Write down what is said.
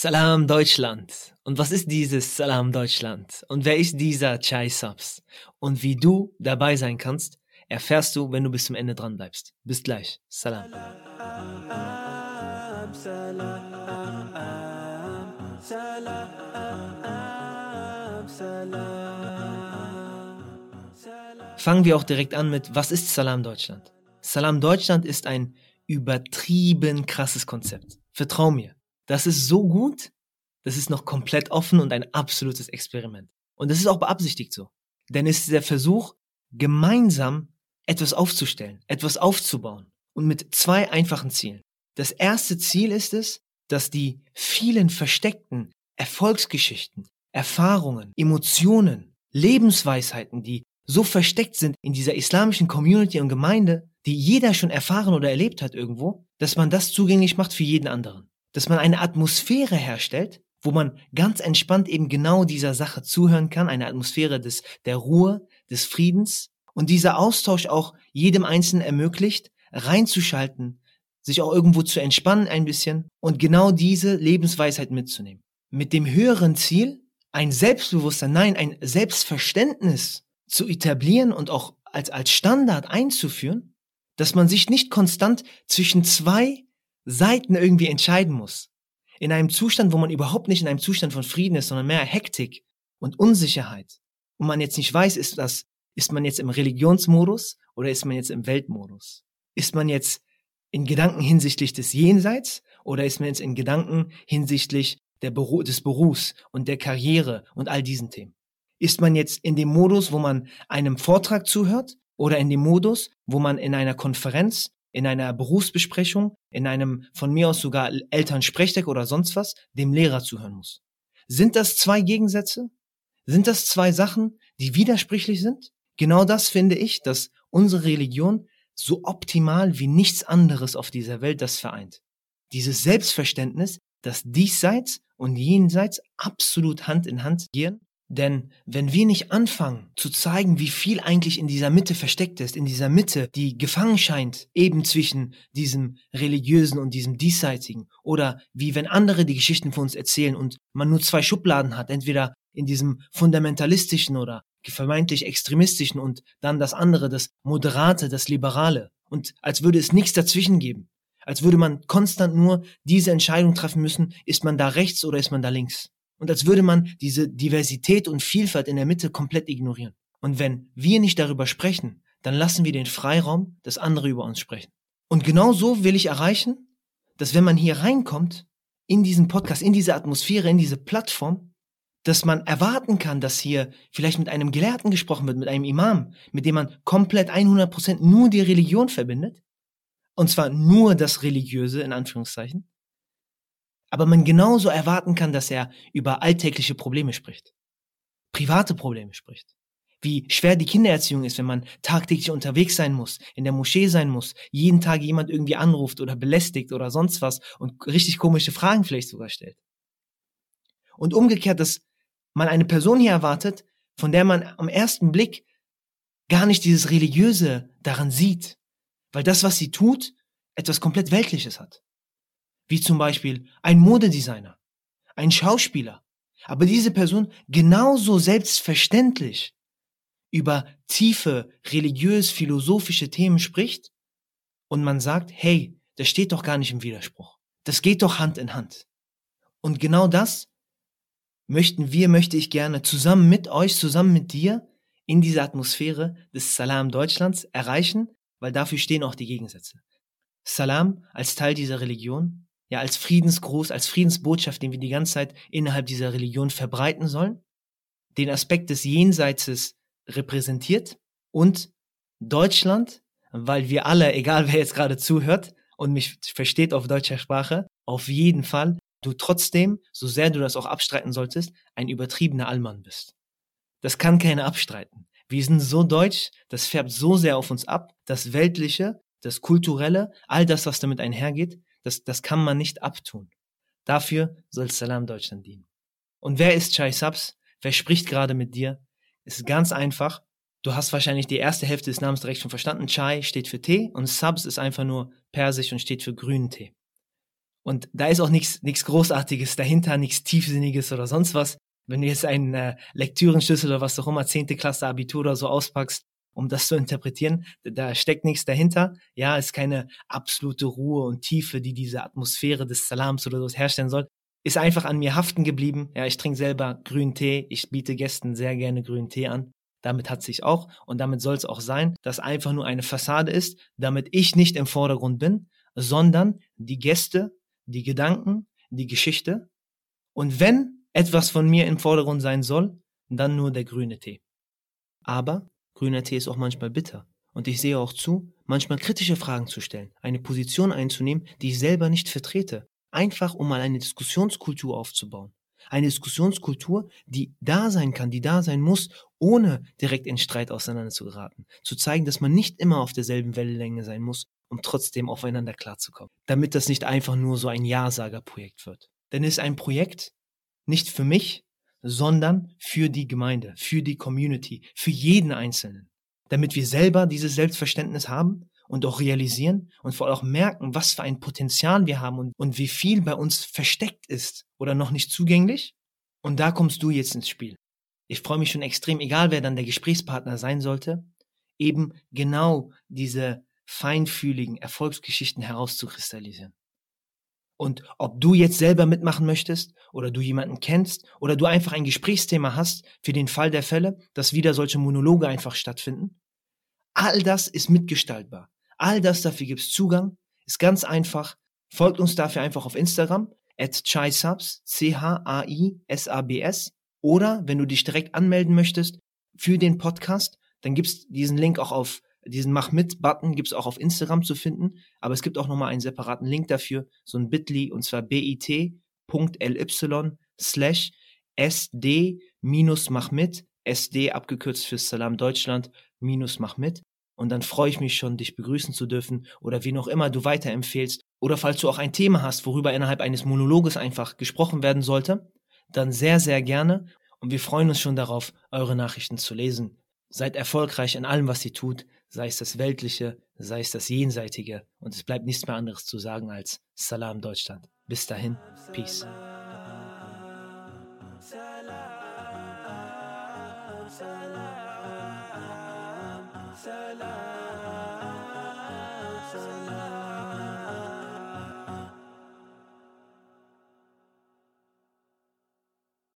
Salam Deutschland. Und was ist dieses Salam Deutschland? Und wer ist dieser Chai Subs? Und wie du dabei sein kannst, erfährst du, wenn du bis zum Ende dran bleibst. Bis gleich. Salam. Fangen wir auch direkt an mit, was ist Salam Deutschland? Salam Deutschland ist ein übertrieben krasses Konzept. Vertrau mir. Das ist so gut, das ist noch komplett offen und ein absolutes Experiment. Und das ist auch beabsichtigt so. Denn es ist der Versuch, gemeinsam etwas aufzustellen, etwas aufzubauen. Und mit zwei einfachen Zielen. Das erste Ziel ist es, dass die vielen versteckten Erfolgsgeschichten, Erfahrungen, Emotionen, Lebensweisheiten, die so versteckt sind in dieser islamischen Community und Gemeinde, die jeder schon erfahren oder erlebt hat irgendwo, dass man das zugänglich macht für jeden anderen dass man eine Atmosphäre herstellt, wo man ganz entspannt eben genau dieser Sache zuhören kann, eine Atmosphäre des, der Ruhe, des Friedens und dieser Austausch auch jedem Einzelnen ermöglicht, reinzuschalten, sich auch irgendwo zu entspannen ein bisschen und genau diese Lebensweisheit mitzunehmen. Mit dem höheren Ziel, ein Selbstbewusstsein, nein, ein Selbstverständnis zu etablieren und auch als, als Standard einzuführen, dass man sich nicht konstant zwischen zwei Seiten irgendwie entscheiden muss. In einem Zustand, wo man überhaupt nicht in einem Zustand von Frieden ist, sondern mehr Hektik und Unsicherheit. Und man jetzt nicht weiß, ist das, ist man jetzt im Religionsmodus oder ist man jetzt im Weltmodus? Ist man jetzt in Gedanken hinsichtlich des Jenseits oder ist man jetzt in Gedanken hinsichtlich Beru des Berufs und der Karriere und all diesen Themen? Ist man jetzt in dem Modus, wo man einem Vortrag zuhört oder in dem Modus, wo man in einer Konferenz in einer Berufsbesprechung, in einem von mir aus sogar Elternsprechtag oder sonst was, dem Lehrer zuhören muss. Sind das zwei Gegensätze? Sind das zwei Sachen, die widersprüchlich sind? Genau das finde ich, dass unsere Religion so optimal wie nichts anderes auf dieser Welt das vereint. Dieses Selbstverständnis, dass diesseits und jenseits absolut Hand in Hand gehen denn wenn wir nicht anfangen zu zeigen, wie viel eigentlich in dieser Mitte versteckt ist, in dieser Mitte, die gefangen scheint, eben zwischen diesem religiösen und diesem diesseitigen, oder wie wenn andere die Geschichten von uns erzählen und man nur zwei Schubladen hat, entweder in diesem fundamentalistischen oder vermeintlich extremistischen und dann das andere, das moderate, das liberale, und als würde es nichts dazwischen geben, als würde man konstant nur diese Entscheidung treffen müssen, ist man da rechts oder ist man da links. Und als würde man diese Diversität und Vielfalt in der Mitte komplett ignorieren. Und wenn wir nicht darüber sprechen, dann lassen wir den Freiraum, dass andere über uns sprechen. Und genau so will ich erreichen, dass wenn man hier reinkommt, in diesen Podcast, in diese Atmosphäre, in diese Plattform, dass man erwarten kann, dass hier vielleicht mit einem Gelehrten gesprochen wird, mit einem Imam, mit dem man komplett 100% nur die Religion verbindet. Und zwar nur das Religiöse, in Anführungszeichen aber man genauso erwarten kann, dass er über alltägliche Probleme spricht, private Probleme spricht. Wie schwer die Kindererziehung ist, wenn man tagtäglich unterwegs sein muss, in der Moschee sein muss, jeden Tag jemand irgendwie anruft oder belästigt oder sonst was und richtig komische Fragen vielleicht sogar stellt. Und umgekehrt, dass man eine Person hier erwartet, von der man am ersten Blick gar nicht dieses Religiöse daran sieht, weil das, was sie tut, etwas komplett Weltliches hat wie zum Beispiel ein Modedesigner, ein Schauspieler, aber diese Person genauso selbstverständlich über tiefe religiös-philosophische Themen spricht und man sagt, hey, das steht doch gar nicht im Widerspruch. Das geht doch Hand in Hand. Und genau das möchten wir, möchte ich gerne zusammen mit euch, zusammen mit dir in dieser Atmosphäre des Salam Deutschlands erreichen, weil dafür stehen auch die Gegensätze. Salam als Teil dieser Religion ja, als Friedensgruß, als Friedensbotschaft, den wir die ganze Zeit innerhalb dieser Religion verbreiten sollen, den Aspekt des Jenseites repräsentiert und Deutschland, weil wir alle, egal wer jetzt gerade zuhört und mich versteht auf deutscher Sprache, auf jeden Fall du trotzdem, so sehr du das auch abstreiten solltest, ein übertriebener Allmann bist. Das kann keiner abstreiten. Wir sind so deutsch, das färbt so sehr auf uns ab, das Weltliche, das Kulturelle, all das, was damit einhergeht, das, das kann man nicht abtun. Dafür soll Salam Deutschland dienen. Und wer ist Chai Subs? Wer spricht gerade mit dir? Es ist ganz einfach. Du hast wahrscheinlich die erste Hälfte des Namens direkt schon verstanden. Chai steht für Tee und Subs ist einfach nur persisch und steht für grünen Tee. Und da ist auch nichts Großartiges dahinter, nichts Tiefsinniges oder sonst was. Wenn du jetzt einen äh, Lektürenschlüssel oder was auch immer, zehnte Klasse Abitur oder so auspackst, um das zu interpretieren, da steckt nichts dahinter. Ja, ist keine absolute Ruhe und Tiefe, die diese Atmosphäre des Salams oder so herstellen soll. Ist einfach an mir haften geblieben. Ja, ich trinke selber grünen Tee. Ich biete Gästen sehr gerne grünen Tee an. Damit hat sich auch und damit soll es auch sein, dass einfach nur eine Fassade ist, damit ich nicht im Vordergrund bin, sondern die Gäste, die Gedanken, die Geschichte. Und wenn etwas von mir im Vordergrund sein soll, dann nur der grüne Tee. Aber grüner Tee ist auch manchmal bitter. Und ich sehe auch zu, manchmal kritische Fragen zu stellen, eine Position einzunehmen, die ich selber nicht vertrete, einfach um mal eine Diskussionskultur aufzubauen. Eine Diskussionskultur, die da sein kann, die da sein muss, ohne direkt in Streit auseinander zu geraten. Zu zeigen, dass man nicht immer auf derselben Wellenlänge sein muss, um trotzdem aufeinander klarzukommen. Damit das nicht einfach nur so ein Ja-Sager-Projekt wird. Denn es ist ein Projekt nicht für mich, sondern für die Gemeinde, für die Community, für jeden Einzelnen. Damit wir selber dieses Selbstverständnis haben und auch realisieren und vor allem auch merken, was für ein Potenzial wir haben und, und wie viel bei uns versteckt ist oder noch nicht zugänglich. Und da kommst du jetzt ins Spiel. Ich freue mich schon extrem, egal wer dann der Gesprächspartner sein sollte, eben genau diese feinfühligen Erfolgsgeschichten herauszukristallisieren. Und ob du jetzt selber mitmachen möchtest oder du jemanden kennst oder du einfach ein Gesprächsthema hast für den Fall der Fälle, dass wieder solche Monologe einfach stattfinden, all das ist mitgestaltbar. All das dafür gibt's Zugang, ist ganz einfach. Folgt uns dafür einfach auf Instagram at chaisabs, C-H-A-I-S-A-B-S. Oder wenn du dich direkt anmelden möchtest für den Podcast, dann gibt's diesen Link auch auf diesen Mach mit-Button gibt's auch auf Instagram zu finden, aber es gibt auch nochmal einen separaten Link dafür, so ein bit.ly und zwar bit.ly slash sd minus mach mit, sd abgekürzt für Salam Deutschland minus mach mit. Und dann freue ich mich schon, dich begrüßen zu dürfen oder wie noch immer du weiterempfehlst. Oder falls du auch ein Thema hast, worüber innerhalb eines Monologes einfach gesprochen werden sollte, dann sehr, sehr gerne. Und wir freuen uns schon darauf, eure Nachrichten zu lesen. Seid erfolgreich in allem, was ihr tut sei es das Weltliche, sei es das Jenseitige. Und es bleibt nichts mehr anderes zu sagen als Salam Deutschland. Bis dahin, Peace. Salam, salam, salam.